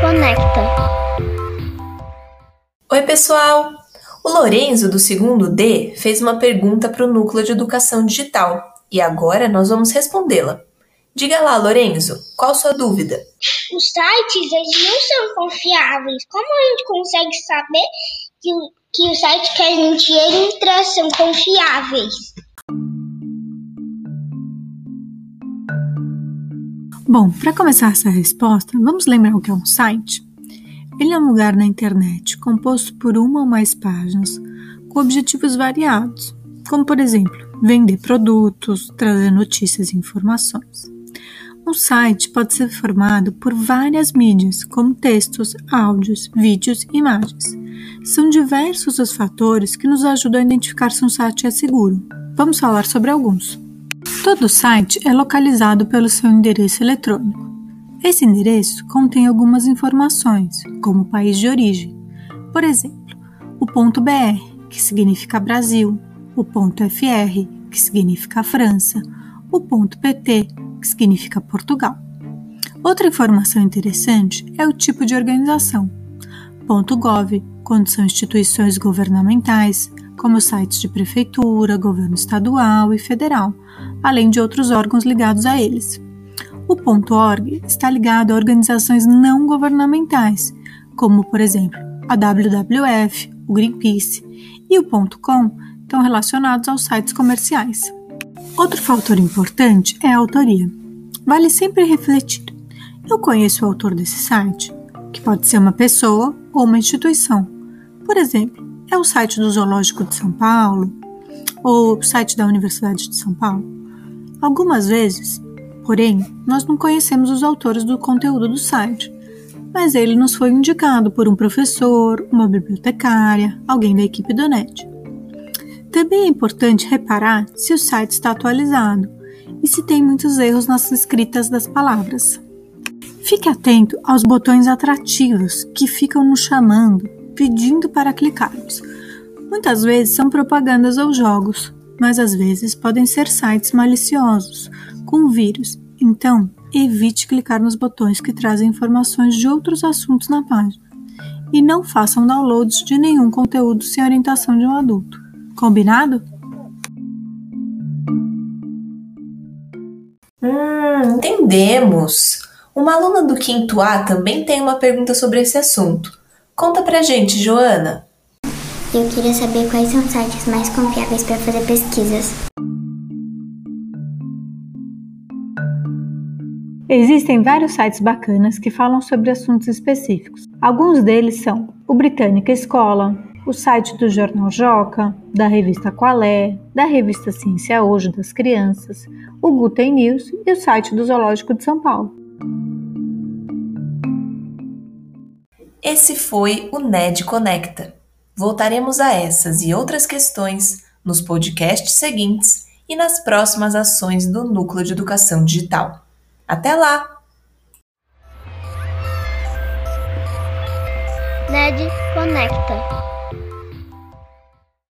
Conecta. Oi, pessoal! O Lorenzo, do segundo D, fez uma pergunta para o Núcleo de Educação Digital e agora nós vamos respondê-la. Diga lá, Lorenzo, qual sua dúvida? Os sites, eles não são confiáveis. Como a gente consegue saber que, que os sites que a gente entra são confiáveis? Bom, para começar essa resposta, vamos lembrar o que é um site? Ele é um lugar na internet composto por uma ou mais páginas com objetivos variados, como por exemplo, vender produtos, trazer notícias e informações. Um site pode ser formado por várias mídias, como textos, áudios, vídeos e imagens. São diversos os fatores que nos ajudam a identificar se um site é seguro. Vamos falar sobre alguns. Todo site é localizado pelo seu endereço eletrônico. Esse endereço contém algumas informações, como o país de origem. Por exemplo, o ponto .br, que significa Brasil, o ponto .fr, que significa França, o ponto .pt, que significa Portugal. Outra informação interessante é o tipo de organização. Ponto .gov, quando são instituições governamentais, como sites de prefeitura, governo estadual e federal, além de outros órgãos ligados a eles. O .org está ligado a organizações não governamentais, como, por exemplo, a WWF, o Greenpeace, e o .com estão relacionados aos sites comerciais. Outro fator importante é a autoria. Vale sempre refletir. Eu conheço o autor desse site, que pode ser uma pessoa ou uma instituição. Por exemplo, é o site do Zoológico de São Paulo ou o site da Universidade de São Paulo. Algumas vezes, porém, nós não conhecemos os autores do conteúdo do site, mas ele nos foi indicado por um professor, uma bibliotecária, alguém da equipe do NET. Também é importante reparar se o site está atualizado e se tem muitos erros nas escritas das palavras. Fique atento aos botões atrativos que ficam nos chamando pedindo para clicarmos. Muitas vezes são propagandas ou jogos, mas às vezes podem ser sites maliciosos, com vírus. Então, evite clicar nos botões que trazem informações de outros assuntos na página. E não façam downloads de nenhum conteúdo sem orientação de um adulto. Combinado? Hum, entendemos! Uma aluna do quinto A também tem uma pergunta sobre esse assunto. Conta pra gente, Joana. Eu queria saber quais são os sites mais confiáveis para fazer pesquisas. Existem vários sites bacanas que falam sobre assuntos específicos. Alguns deles são o Britânica Escola, o site do Jornal Joca, da revista Qualé, da revista Ciência Hoje das Crianças, o Guten News e o site do Zoológico de São Paulo. Esse foi o NED Conecta. Voltaremos a essas e outras questões nos podcasts seguintes e nas próximas ações do Núcleo de Educação Digital. Até lá! NED Conecta.